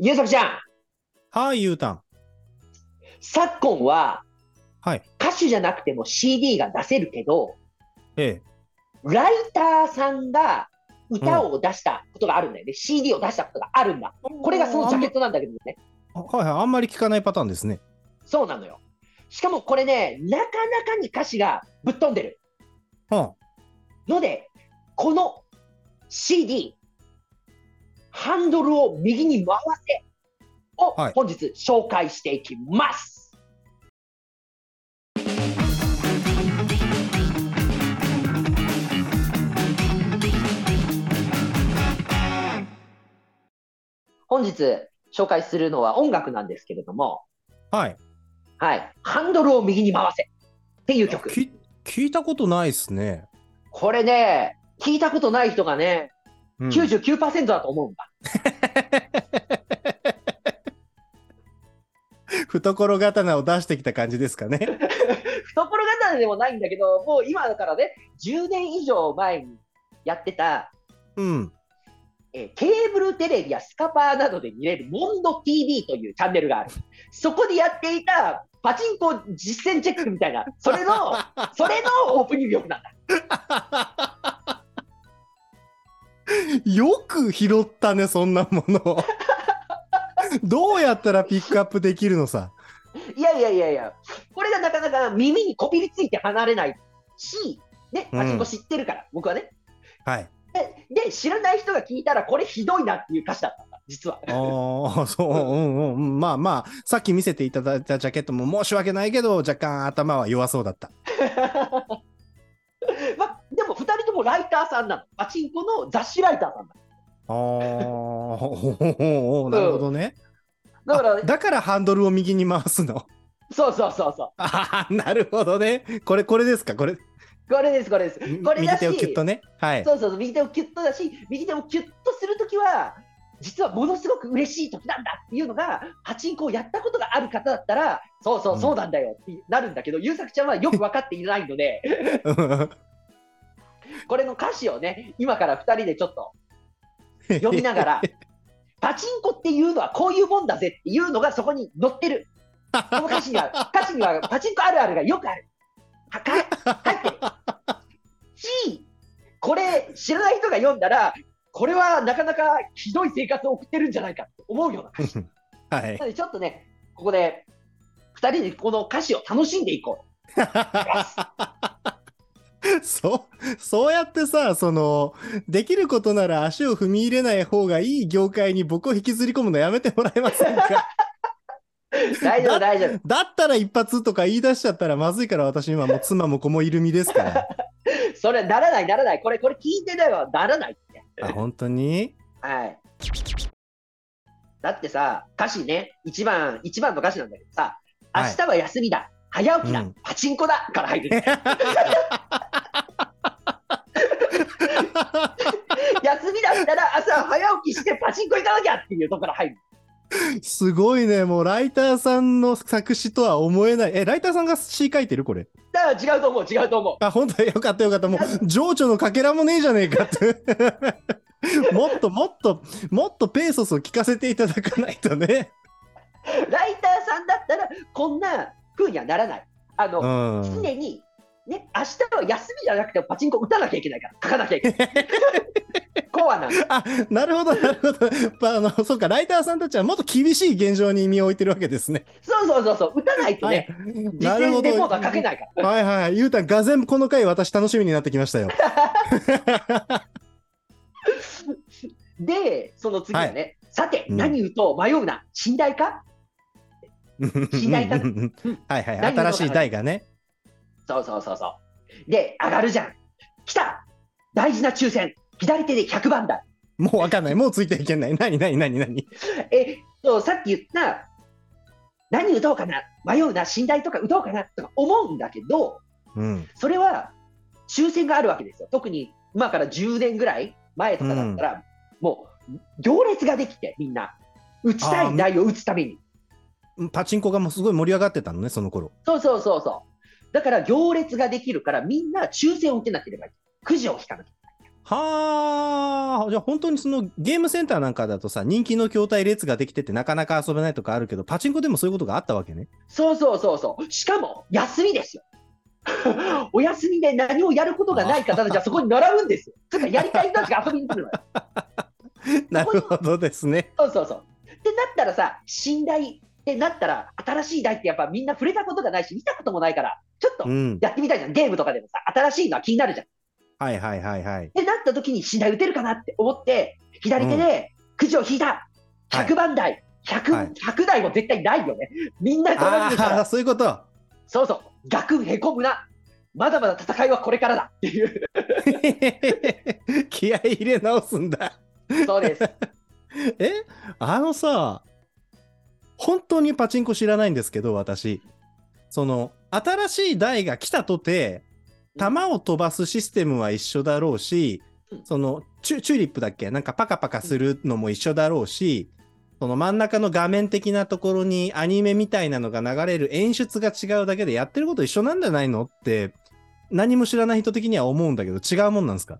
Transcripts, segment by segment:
ゆうさくちゃん、はい、ゆうたん。昨今ははい。歌手じゃなくても CD が出せるけど、ええ。ライターさんが歌を出したことがあるんだよね。CD を出したことがあるんだ。これがそのジャケットなんだけどね。あはいはい。あんまり聞かないパターンですね。そうなのよ。しかもこれね、なかなかに歌詞がぶっ飛んでるはので、この CD、ハンドルを右に回せをはい本日紹介していきます。本日紹介するのは音楽なんですけれども、はい。はい、ハンドルを右に回せっていう曲。き聞いたことないっすね。これね、聞いたことない人がね、うん、99%だと思うんだ。懐刀を出してきた感じですかね。懐刀でもないんだけど、もう今だからね、10年以上前にやってた、うん。えーケーブルテレビやスカパーなどで見れるモンド TV というチャンネルがある。そこでやっていたパチンコ実践チェックみたいな、それの、それのオープニング曲なんだ。よく拾ったね、そんなもの。どうやったらピックアップできるのさ？いやいやいやいや、これがなかなか耳にこびりついて離れないし、ね、パチンコ知ってるから、僕はね。はい。でで、知らない人が聞いたら、これひどいなっていう歌詞だったんだ、実は。ああ、そう、うんうん。まあまあ、さっき見せていただいたジャケットも申し訳ないけど、若干頭は弱そうだった。まあ、でも2人ともライターさんなの。パチンコの雑誌ライターさんなああ、ほほほほなるほどね。の。だからあ、だからハンドルを右に回すの。そうそうそうそああ、なるほどね。これ、これですか？これ。う。これです、これです。これだし、右手をキュッとね。はい。そうそうそう、右手をキュッとだし、右手をキュッとするときは、実はものすごく嬉しい時なんだっていうのが、パチンコをやったことがある方だったら、そうそうう、んそうなんだよってなるんだけど、ゆうさくちゃんはよく分かっていないので、これの歌詞をね、今から2人でちょっと読みながら、パチンコっていうのはこういうもんだぜっていうのがそこに載ってる。この歌詞には、歌詞にはパチンコあるあるがよくある。はか入ってる。し、これ知らない人が読んだら、これはなかなかひどい生活を送ってるんじゃないかって思うような歌詞。はいな。のでちょっとね、ここで2人でこの歌詞を楽しんでいこう。そう、そうやってさ、その、できることなら足を踏み入れない方がいい業界に僕を引きずり込むのやめてもらえませんか？大丈夫、大丈夫。だったら一発とか言い出しちゃったらまずいから私今もう妻も子もいる身ですから。それ、ならない、ならない。これ、これ聞いてないわ、ならないって。あ、本当に？はい。だってさ、歌詞ね、一番、一番の歌詞なんだけどさ、明はい日は休みだ、早起きだ、うんパチンコだから入る。休みだったら朝早起きしてパチンコ行かなきゃっていうところから入る。すごいね。もうライターさんの作詞とは思えない。え、ライターさんが詩書いてるこれ？だから違うと思う、違うと思う。あ、本当？よかったよかった。もう、情緒のかけらもねえじゃねえかって。もっともっと、もっとペーソスを聞かせていただかないとね。ライターさんだったらこんな風にはならない。あうの、ん。常に、ね、明日は休みじゃなくてパチンコ打たなきゃいけないから、書かなきゃいけない。コアな。あ、なるほど、なるほど。まあ、あの、そうか、ライターさんたちはもっと厳しい現状に身を置いてるわけですね。そうそうそうそう、打たないとはいなるほど。は書けないから。はいはい。ゆうたん、がぜんこの回私楽しみになってきましたよ。で、その次はね、さて、うん何言うと迷うな、寝台か？しないか？なうんはいはい。何新しい台がね。そうそうそうそう。で、上がるじゃん。来た大事な抽選左手で100番だ。もうわかんない。もうついていけない。なになになになにえっと、さっき言った、何打とうかな迷うな、寝台とか打とうかなとか思うんだけど、うん。それは抽選があるわけですよ。特に今から10年ぐらい前とかだったら、もう行列ができて、みんな。打ちたい台を打つために。パチンコがもうすごい盛り上がってたのね、その頃。そうそうそうそう。だから行列ができるから、みんな抽選を受けなければいい。くじを引かなき。はあ、じゃあ本当にそのゲームセンターなんかだとさ、人気の筐体列ができててなかなか遊べないとかあるけど、パチンコでもそういうことがあったわけね。そうそうそうそう。しかも、休みですよ。お休みで何もやることがない方たちはそこに並ぶんですよ。つやりたい人たちが遊びに来るのよ。なるほどですね。そうそうそう。ってなったらさ、信頼ってなったら、新しい台ってやっぱみんな触れたことがないし、見たこともないから、ちょっとうん。やってみたいじゃん。ゲームとかでもさ、新しいのは気になるじゃん。っはいはいはいはい。てなった時に信頼打てるかなって思って、左手でくじを引いた。はい100番台。100, はい100台も絶対ないよね。みんなこあそういうこと。そうそう、額へこむな。まだまだ戦いはこれからだっていう。気合い入れ直すんだ。そうです。えあのさ、本当にパチンコ知らないんですけど、私。その、新しい台が来たとて、弾を飛ばすシステムは一緒だろうしうん、そのチュ、チューリップだっけ？なんかパカパカするのも一緒だろうし、その真ん中の画面的なところにアニメみたいなのが流れる演出が違うだけでやってること一緒なんじゃないの？って、何も知らない人的には思うんだけど、違うもんなんですか？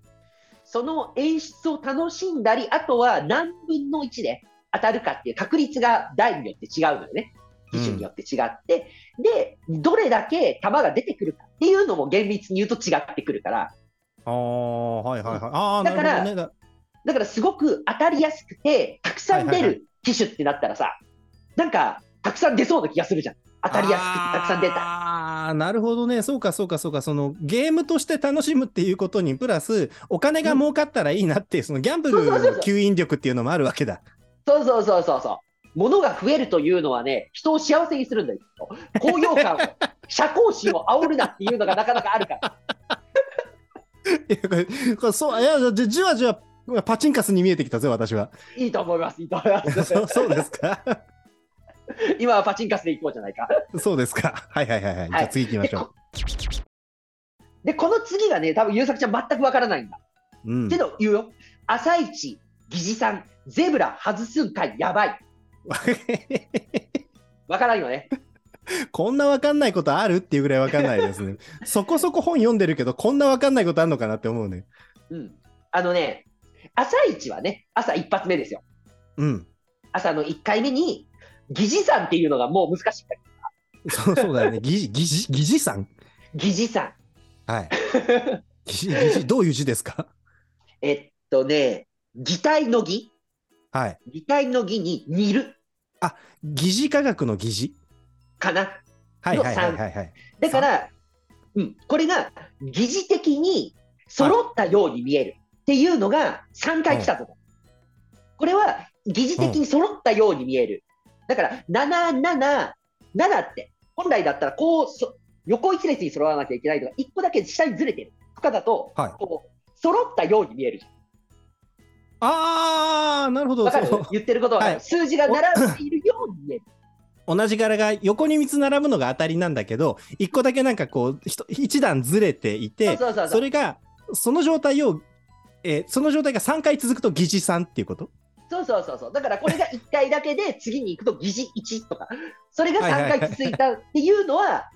その演出を楽しんだり、あとは何分の1で当たるかっていう確率が台によって違うのよね。機種によって違って、で、どれだけ球が出てくるかっていうのも厳密に言うと違ってくるから、ああ、はいはいはい。あだからね。だだからすごく当たりやすくて、たくさん出る機種ってなったらさ、なんか、たくさん出そうな気がするじゃん。当たりやすくてたくさん出た。ああ、なるほどね。そうかそうかそうか。そのゲームとして楽しむっていうことにプラス、お金が儲かったらいいなっていう、そのギャンブルの吸引力っていうのもあるわけだ。そうそうそうそうそう。物が増えるというのはね、人を幸せにするんだよ。高揚感を、社交心を煽るなっていうのがなかなかあるから。いやこれこれそう、いや、じじわじわパチンカスに見えてきたぜ、私は。いいと思います、いいと思います。そ うそうですか。今はパチンカスでいこうじゃないか。そうですか。はいはいはいはい。じゃあ次行きましょでこで、この次がね、多分優作ちゃん全くわからないんだ。う。うんけ。ど言うよ。朝一、疑似さん、ゼブラ外すんかい、やばい。わからんよね。こんなわかんないことあるっていうぐらいわかんないですね。そこそこ本読んでるけど、こんなわかんないことあるのかなって思うね。うん。あのね、朝一はね、朝一発目ですよ。うん。朝の1回目に、疑似さんっていうのがもう難しいから。そうそうだよね。疑似、疑似、疑似さん？疑似さん。はい。疑似、疑似、どういう字ですか？えっとね、擬態の擬？はい。擬態の擬に似る疑似科学の疑似？かな？はいはいはいはいはい。だから、うん、これが疑似的に揃ったように見えるっていうのが3回来たぞ。これは疑似的に揃ったように見える。だから、7、7、7って、本来だったらこうそ、横一列に揃わなきゃいけないとか、1個だけ下にずれてるとかだと、はいこう揃ったように見えるじあー、なるほ。ど。言ってることは、はい数字が並んでいるように見える。同じ柄が横に3つ並ぶのが当たりなんだけど、1個だけなんかこう、ひと一段ずれていて、それが、その状態を、えーその状態が3回続くと疑似さんっていうこと？そうそうそうそう。だからこれが1回だけで次に行くと疑似1とか、それが3回続いたっていうのは、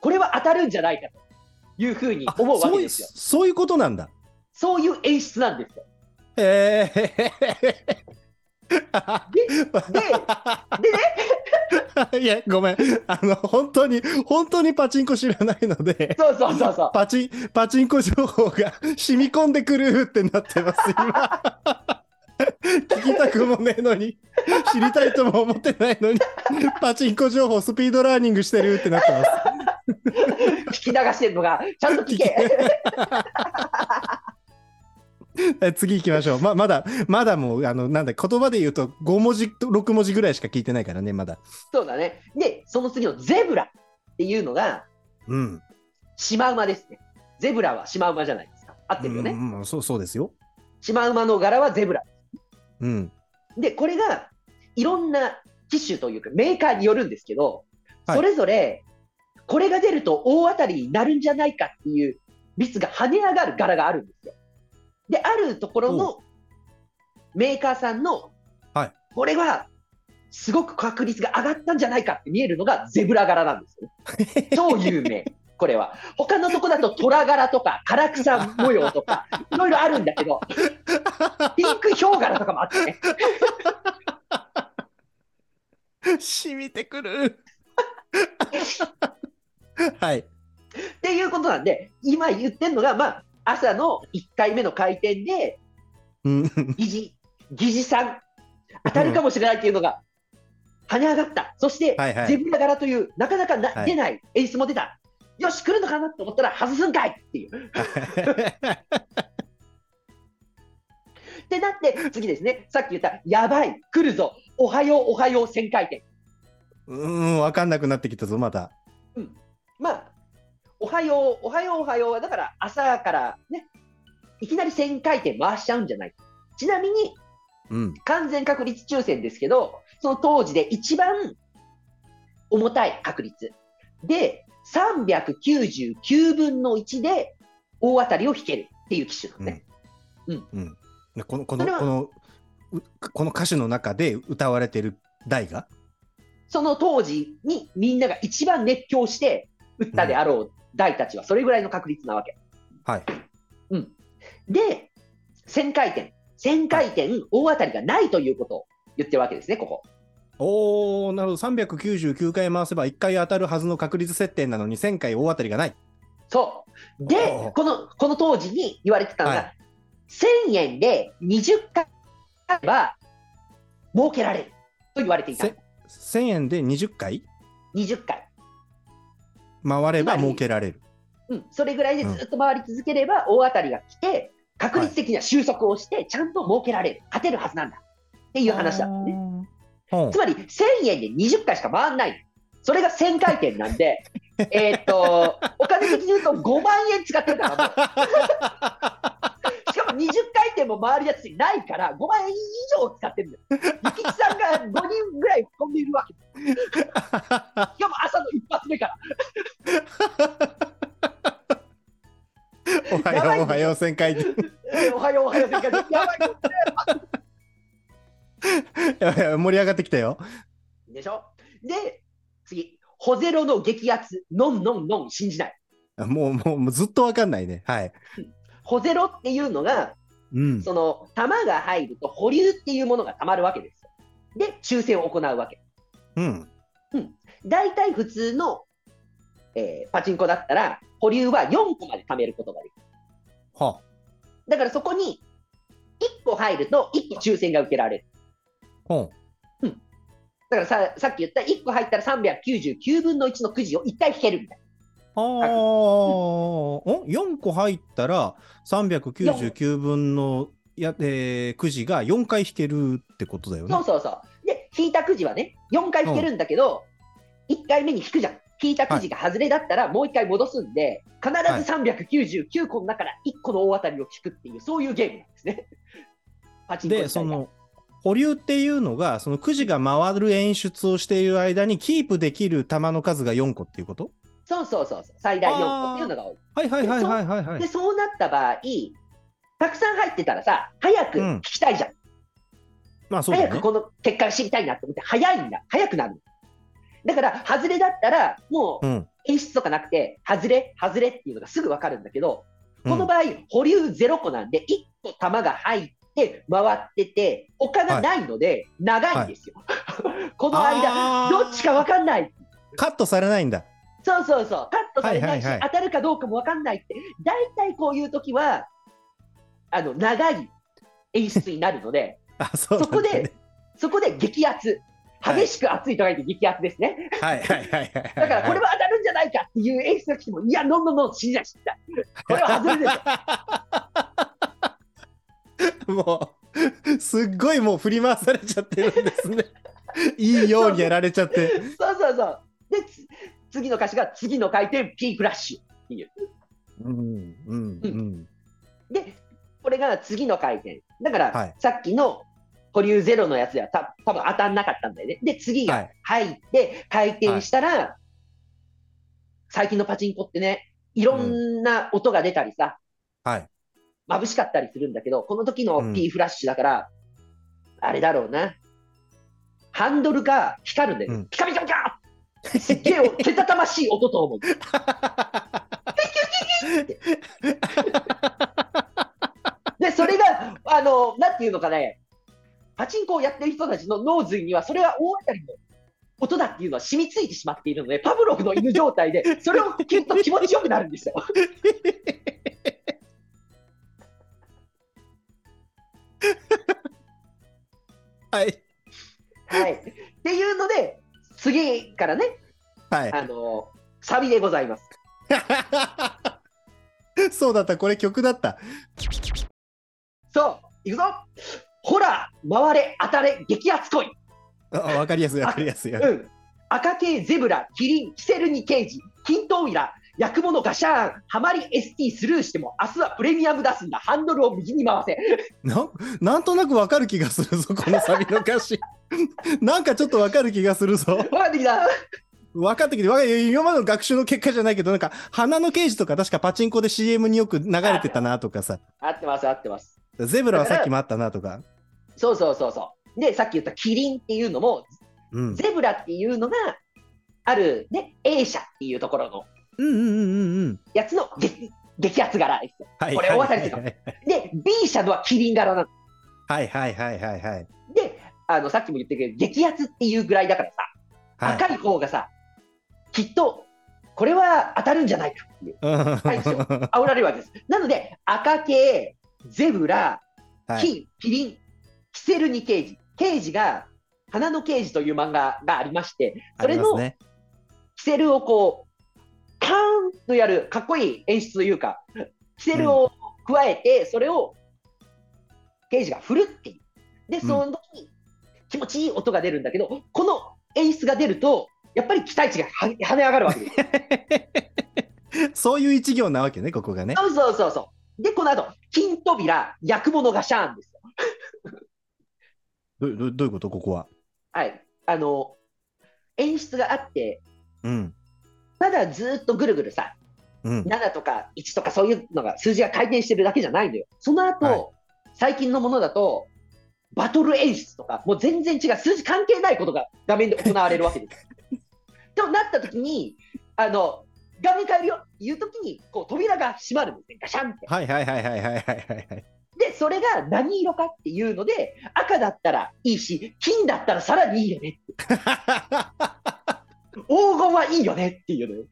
これは当たるんじゃないかというふうにあ思うわけですよ。そういうことなんだ。そういう演出なんですよ。へえ。で、でね、いや、ごめん。あの、本当に、本当にパチンコ知らないので、そうそうそうそう。パチン、パチンコ情報が 染み込んでくるってなってます、今。聞きたくもねえのに、知りたいとも思ってないのに、パチンコ情報スピードラーニングしてるってなってます。聞き流してるのが、ちゃんと聞け。え次行きましょう。ま、まだ、まだもう、あの、なんだ、言葉で言うと5文字と6文字ぐらいしか聞いてないからね、まだ。そうだね。で、その次のゼブラっていうのが、うん。シマウマですね。ゼブラはシマウマじゃないですか。合ってるよね。うんうんそう、そうですよ。シマウマの柄はゼブラ。うん。で、これがいろんな機種というかメーカーによるんですけど、はいそれぞれこれが出ると大当たりになるんじゃないかっていう率が跳ね上がる柄があるんですよ。で、あるところのメーカーさんの、はいこれはすごく確率が上がったんじゃないかって見えるのがゼブラ柄なんですよね。超有名。これは。他のとこだと虎柄とか唐草模様とか、いろいろあるんだけど、ピンクヒョウ柄とかもあってね。染みてくる。はい。っていうことなんで、今言ってるのが、まあ、朝の1回目の回転で、うん疑似、疑似さん、当たるかもしれないっていうのが、跳ね上がった。そして、はいはいゼブラ柄という、なかなかな、はい出ない演出も出た。よし、来るのかなと思ったら、外すんかいっていう。ってなって、次ですね、さっき言った、やばい、来るぞ、おはよう、おはよう、1000回転。うーん、わかんなくなってきたぞ、また。まあ、おはよう、おはよう、おはようは、だから朝からね、いきなり1000回転回しちゃうんじゃない。ちなみに、うん。完全確率抽選ですけど、その当時で一番重たい確率で、399分の1で大当たりを引けるっていう機種なのね。うん。でこの、この、この、うこの歌詞の中で歌われてる題が？その当時にみんなが一番熱狂して打ったであろう大たちはそれぐらいの確率なわけ。はい。で、1000回転、1000回転大当たりがないということを言ってるわけですね、ここ。おー、なるほど。399回回せば1回当たるはずの確率設定なのに1000回大当たりがない。そう。おでー、この、この当時に言われてたのが、は1000円で20回は儲けられると言われていた。せ1000円で20回？20回。回れば儲けられる。うん。それぐらいでずっと回り続ければ大当たりが来て、確率的には収束をして、ちゃんと儲けられる。勝てるはずなんだ。っていう話だったね。うんつまり、1000円で20回しか回んない。それが1000回転なんで、えーっと、お金的に言うと5万円使ってるから、20回転も回るやついないから、5万円以上使ってるんだよ。ゆきちさんが5人ぐらい込んでいるわけ。しかも朝の一発目から。おはよう、おはよう、1000回転。えーおはよう、おはよう、やばいよやばいやばい盛り上がってきたよ。でしょ？で、次、ホゼロの激アツ、ノンノンノン、信じない。もう、もう、もうずっとわかんないね。はい。ホゼロっていうのが、うん。その弾が入ると保留っていうものがたまるわけですよ。で、抽選を行うわけ。うん。大体普通の、えーパチンコだったら、保留は4個まで貯めることができる。はだからそこに1個入ると1個抽選が受けられる。ほだからささっき言った1個入ったら399分の1のくじを1回引けるみたいああ、お4個入ったら399分のや、えーくじが4回引けるってことだよな。ねそう。そうそう。で、引いたくじはね、4回引けるんだけど、1回目に引くじゃん。引いたくじが外れだったらもう1回戻すんで、必ず399個の中から1個の大当たりを引くっていう、そういうゲームなんですね。パチンコで、その、保留っていうのが、そのくじが回る演出をしている間にキープできる球の数が4個っていうこと？そうそうそうそう、最大4個っていうのが多い。はいはいはいはいはいはいで、。そうなった場合、たくさん入ってたらさ、早く聞きたいじゃん。まあそうだね。早くこの結果が知りたいなって思って、早いんだ、早くなる。だから、外れだったら、もううん。演出とかなくて、外れ、外れっていうのがすぐ分かるんだけど、このうん場合、保留0個なんで、1個球が入って、回ってて、他がないので、長いんですよ。この間、どっちか分かんない。カットされないんだ。そうそうそう、カットされないし、はいはいはい当たるかどうかも分かんないって、大体こういう時は、あの長い演出になるので、あ、そうなんだ、そこね。で、そこで激アツ、はい激しく熱いと書いて激アツですね。はいはいはい。だからこれは当たるんじゃないかっていう演出が来ても、いや、ノンノンノン、信じない、信じない。これは外れですよ。もう、すっごいもう振り回されちゃってるんですね。いいようにやられちゃって。そうそうそう。で、つ次の歌詞が次の回転 P フラッシュっていう。うんうんうん。で、これが次の回転。だから、はいさっきの保留ゼロのやつではた多分当たんなかったんだよね。で、次がはい入って回転したら、最近のパチンコってね、いろんな音が出たりさ、はい。眩しかったりするんだけど、この時のうん P フラッシュだから、あれだろうな。ハンドルが光るんだよ。うんピカピカピカすっげえけたたましい音と思う。で、それが、あの、なんていうのかね、パチンコをやってる人たちの脳髄には、それは大当たりの音だっていうのは染みついてしまっているので、パブロフの犬状態で、それを聞くと気持ちよくなるんですよ。はい。はい。っていうので、次からね、はい。あの、サビでございます。そうだった、これ曲だった。そう、いくぞほら、回れ、当たれ、激アツ恋。あわかりやすい、わかりやすい。うん。赤系ゼブラ、キリン、キセルニケージ、キントウイラ、薬物ガシャーン、ハマり ST スルーしても、明日はプレミアム出すんだ。ハンドルを右に回せ。な なんとなくわかる気がするぞ、このサビの歌詞。なんかちょっとわかる気がするぞ。わかってきた分かってきて、今までの学習の結果じゃないけど、なんか、花の刑事とか確かパチンコで CM によく流れてたなとかさ、合ってます、合ってます。ゼブラはさっきもあったなとか。そうそうそうそう。で、さっき言ったキリンっていうのも、うん。ゼブラっていうのが、ある、ね、A 社っていうところのうんうんうんうんうん。やつの激激アツ柄ですよ。はい。これ大当たりですよはいで、B 社のはキリン柄なの。はいはいはいはいはい。で、あの、さっきも言ったけど、激アツっていうぐらいだからさ、はい。赤い方がさ、きっと、これは当たるんじゃないかっていう、られるわけです。なので、赤系、ゼブラ、はいキキリン、キセルニケージ、ケージが、花のケージという漫画がありまして、それの。キセルをこう、カーンとやるかっこいい演出というか、キセルを加えて、それをケージが振るっていう。で、その時に気持ちいい音が出るんだけど、この演出が出ると、やっぱり期待値がは跳ね上がるわけです。そういう一行なわけね、ここがね。そうそうそうそう。で、この後、金扉、薬物がシャーンですよ。どどどういうこと、ここは。はい。あの、演出があって、うん。ただずっとぐるぐるさ、うん。7とか1とかそういうのが、数字が回転してるだけじゃないのよ。その後、はい最近のものだと、バトル演出とか、もう全然違う、数字関係ないことが画面で行われるわけです。となった時に、あの、画面変えるよいう時に、こう扉が閉まるんですね、ガシャンって。はいはいはいはいはいはいはい。で、それが何色かっていうので、赤だったらいいし、金だったらさらにいいよね。黄金はいいよねっていうのよ。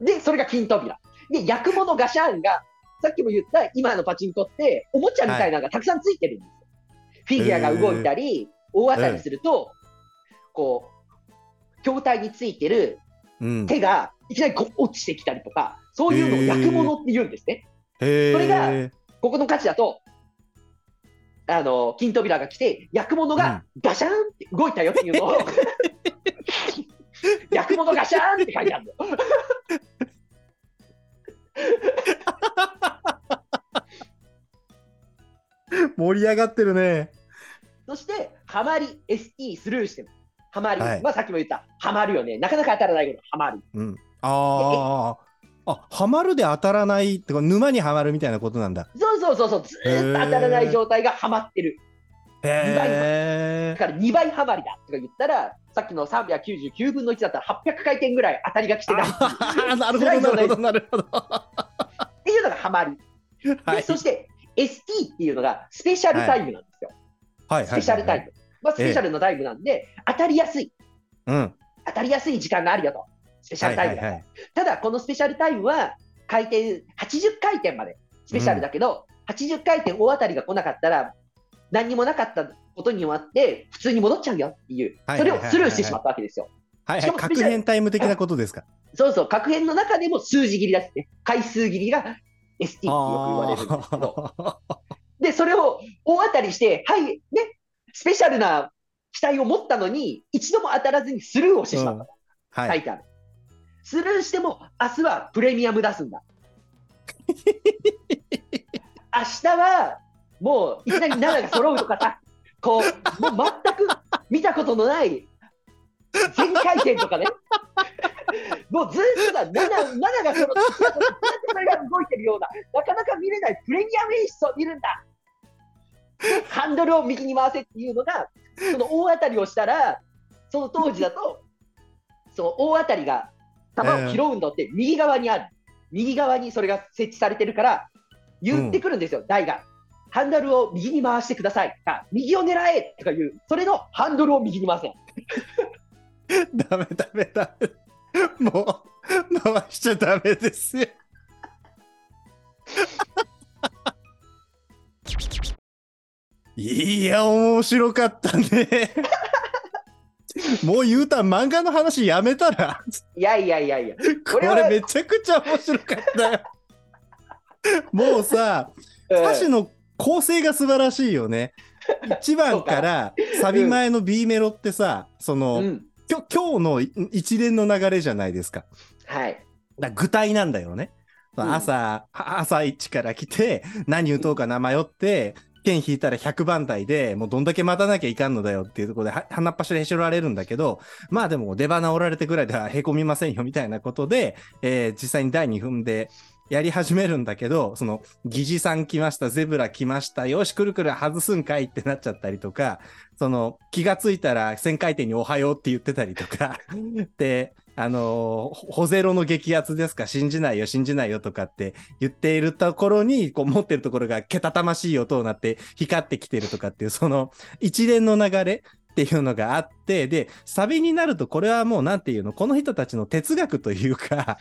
で、それが金扉。で、薬物ガシャンが、さっきも言った今のパチンコって、おもちゃみたいなのがたくさんついてるんですよ。フィギュアが動いたり、大当たりすると、こう、筐体についてるうん。手がいきなりこう落ちてきたりとか、そういうのを薬物って言うんですね。へそれがえ。ここの価値だと、あの、金扉が来て、薬物がガシャーンって動いたよっていうのを、薬物ガシャーンって書いてあるの。盛り上がってるね。そして、ハマり、ST スルーしても、ハマり、はいまあさっきも言った、ハマるよね。なかなか当たらないけど、ハマる。うん。ああ。あ、ハマるで当たらないってか、沼にはまるみたいなことなんだ。そうそうそうそう、ずーっと当たらない状態がハマってる。へだから2倍ハマりだとか言ったら、さっきの399分の1だったら800回転ぐらい当たりが来てないあ。なるほど、なるほど、なるほど。っていうのがハマり。はい。でそして、ST っていうのがスペシャルタイムなんですよ。はい。スペシャルタイム。まあ、スペシャルのタイムなんで、当たりやすい、ム。当たりやすい時間があるよと。スペシャルタイムだと、はい。ただ、このスペシャルタイムは、回転、80回転までスペシャルだけど、80回転大当たりが来なかったら、何にもなかったことによって、普通に戻っちゃうよっていう、それをスルーしてしまったわけですよ。はい。はい。確変タイム的なことですか？そうそう、確変の中でも数字切りですね。回数切りが ST ってよく言われるんですけど。あで、それを大当たりして、はい、ね、スペシャルな期待を持ったのに、一度も当たらずにスルーをしてしまったとーはい。書いてある。スルーしても、明日はプレミアム出すんだ。明日は、もういきなり7が揃うとかさ、こう、もう全く見たことのない全回転とかね。もうずっとだ、7, 7が揃って、ずっとそれが動いてるような、なかなか見れないプレミアム演出を見るんだ。ハンドルを右に回せっていうのが、その大当たりをしたら、その当時だと、その大当たりが球を拾うんだって右側にある。右側にそれが設置されてるから、言ってくるんですよ、台が。ハンドルを右に回してください。あ右を狙えとかいう、それのハンドルを右に回せ。ダメダメダメ。もう、回しちゃダメですよ。いや、面白かったね。もう言うたら漫画の話やめたら。いやいやいやいや。これめちゃくちゃ面白かったよ。もうさ、うん歌詞の構成が素晴らしいよね。1番からサビ前の B メロってさ、その、うん。今日のい一連の流れじゃないですか。はい。だ具体なんだよね。うん。朝、一から来て、何打とうかな迷って、剣引いたら100番台で、もうどんだけ待たなきゃいかんのだよっていうところで、は鼻っ端でへし折られるんだけど、まあでも出花折られてぐらいではへこみませんよみたいなことで、えー実際に第2分でやり始めるんだけど、その、疑似さん来ました、ゼブラ来ました、よし、くるくる外すんかいってなっちゃったりとか、その、気がついたら旋回転におはようって言ってたりとか、で、あのホゼロの激アツですか？信じないよ、信じないよとかって言っているところに、こう持ってるところがけたたましい音になって光ってきてるとかっていう、その一連の流れっていうのがあって、で、サビになるとこれはもうなんていうの、この人たちの哲学というか、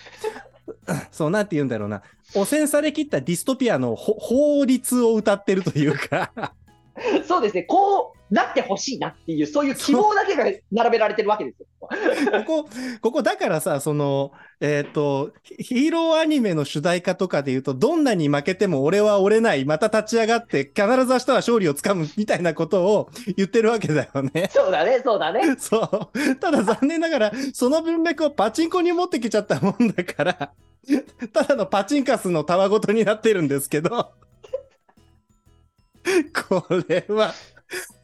そうなんて言うんだろうな、汚染されきったディストピアの法律を歌ってるというか、そうですね、こうなってほしいなっていう、そういう希望だけが並べられてるわけですよ。ここ、ここだからさ、その、えっ、と、ヒヒーローアニメの主題歌とかで言うと、どんなに負けても俺は折れない、また立ち上がって、必ず明日は勝利をつかむみたいなことを言ってるわけだよね。そうだね、そうだね。そう。ただ残念ながら、その文脈をパチンコに持ってきちゃったもんだから、ただのパチンカスのたわごとになってるんですけど、これは、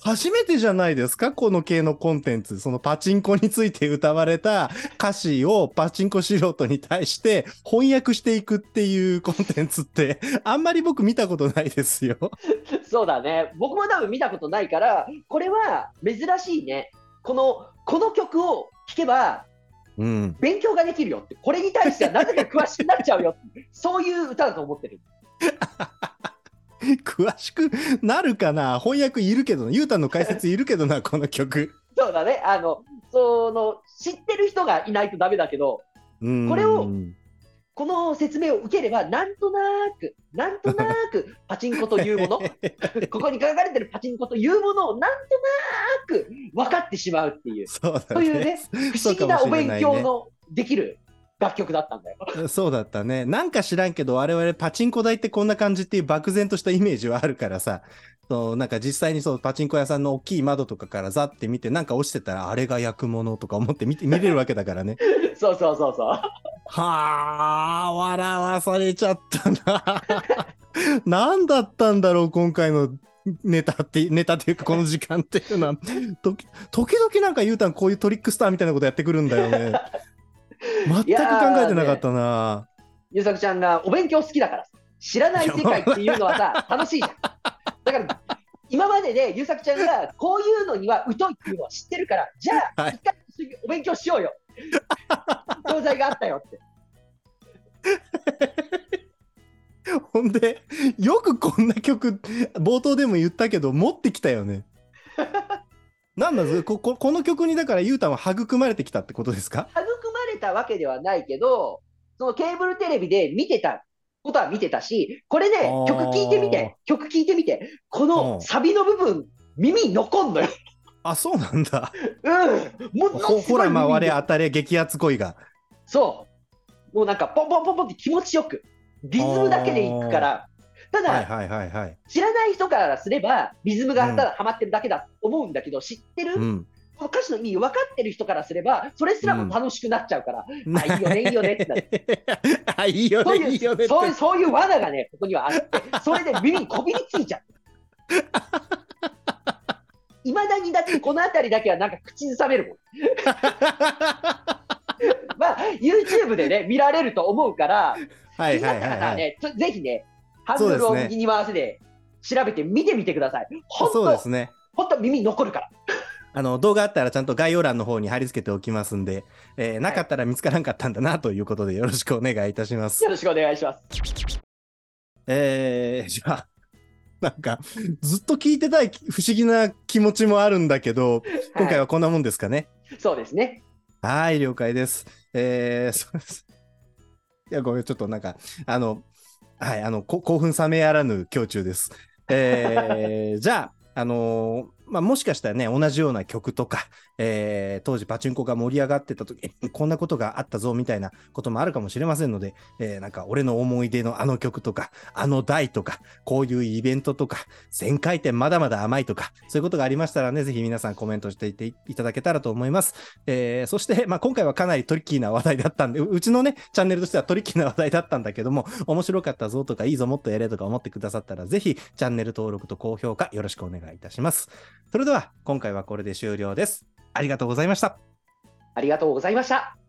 初めてじゃないですか？この系のコンテンツ。そのパチンコについて歌われた歌詞をパチンコ素人に対して翻訳していくっていうコンテンツって、あんまり僕見たことないですよ。そうだね。僕も多分見たことないから、これは珍しいね。この、この曲を聴けばうん。勉強ができるよって、これに対してはなぜか詳しくなっちゃうよそういう歌だと思ってる。詳しくなるかな？翻訳いるけどな、ゆうたんの解説いるけどな、この曲。そうだね。あの、その、知ってる人がいないとダメだけど、うんこれをこの説明を受ければ、なんとなく、なんとなく、パチンコというもの、ここに書かれてるパチンコというものを、なんとなく分かってしまうっていう、そうだそういうねね。、不思議なお勉強のできる楽曲だったんだよ。そうだったね。なんか知らんけど、我々パチンコ台ってこんな感じっていう漠然としたイメージはあるからさ、そうなんか実際にそうパチンコ屋さんの大きい窓とかからザって見て、なんか落ちてたら、あれが焼くものとか思って見て 見れるわけだからね。そうそうそうそう。はあ、笑わされちゃったな。何だったんだろう、今回のネタって、ネタっていうかこの時間っていうのは、時時々なんかゆうたんこういうトリックスターみたいなことやってくるんだよね。全く考えてなかったな。ゆうさくちゃんがお勉強好きだからさ知らない世界っていうのはさ、楽しいじゃん。だから、今まででゆうさくちゃんがこういうのには疎いっていうのは知ってるから、じゃあ、はい一回お勉強しようよ。教材があったよって。ほんで、よくこんな曲、冒頭でも言ったけど、持ってきたよね。なんだぞこここの曲にだからゆうたんは育まれてきたってことですか？育たわけではないけど、そのケーブルテレビで見てたことは見てたし、これね曲聴いてみて、曲聴いてみて、こうんのサビの部分、耳に残んのよ。あ、そうなんだ。うん。ものほほら、回れ当たれ激アツ恋が。そう。もうなんか、ポンポンポンポンって気持ちよく、リズムだけでいくから、ただ、はいはいはいはい。知らない人からすれば、リズムがただハマってるだけだと思うんだけど、知ってる、うん。歌詞の意味分かってる人からすれば、それすらも楽しくなっちゃうから、あいいよねいいよねってなる あ、いいよね、いういいよね。そういうそういう罠がね、ここにはあって、それで耳にこびりついちゃう。いまだにだってこの辺りだけはなんか口ずさめるもん。まあ、YouTube でね、見られると思うから、はいはいはいはい。方はね、ぜひね、ハンドルを右に回せで調べて見てみてください。本当、ですね。本当耳に残るから。あの、動画あったらちゃんと概要欄の方に貼り付けておきますんで、えーなかったら見つからんかったんだなということでよろしくお願いいたしますよ。ろしくお願いします。えー、じゃあ、なんか、ずっと聞いてたい不思議な気持ちもあるんだけど、今回はこんなもんですかね？そうですね。はい、了解です。えー、そうです。いや、ごめん、ちょっとなんか、あの、はい、あの、こ興奮冷めやらぬ胸中です。えー、じゃあ、あのーまあ、もしかしたらね、同じような曲とか、えー当時パチンコが盛り上がってた時、こんなことがあったぞみたいなこともあるかもしれませんので、えーなんか俺の思い出のあの曲とか、あの台とか、こういうイベントとか、1000回転まだまだ甘いとか、そういうことがありましたらね、ぜひ皆さんコメントしていていただけたらと思います。えーそして、まあ、今回はかなりトリッキーな話題だったんで、うちのね、チャンネルとしてはトリッキーな話題だったんだけども、面白かったぞとか、いいぞもっとやれとか思ってくださったら、ぜひチャンネル登録と高評価よろしくお願いいたします。それでは、今回はこれで終了です。ありがとうございました。ありがとうございました。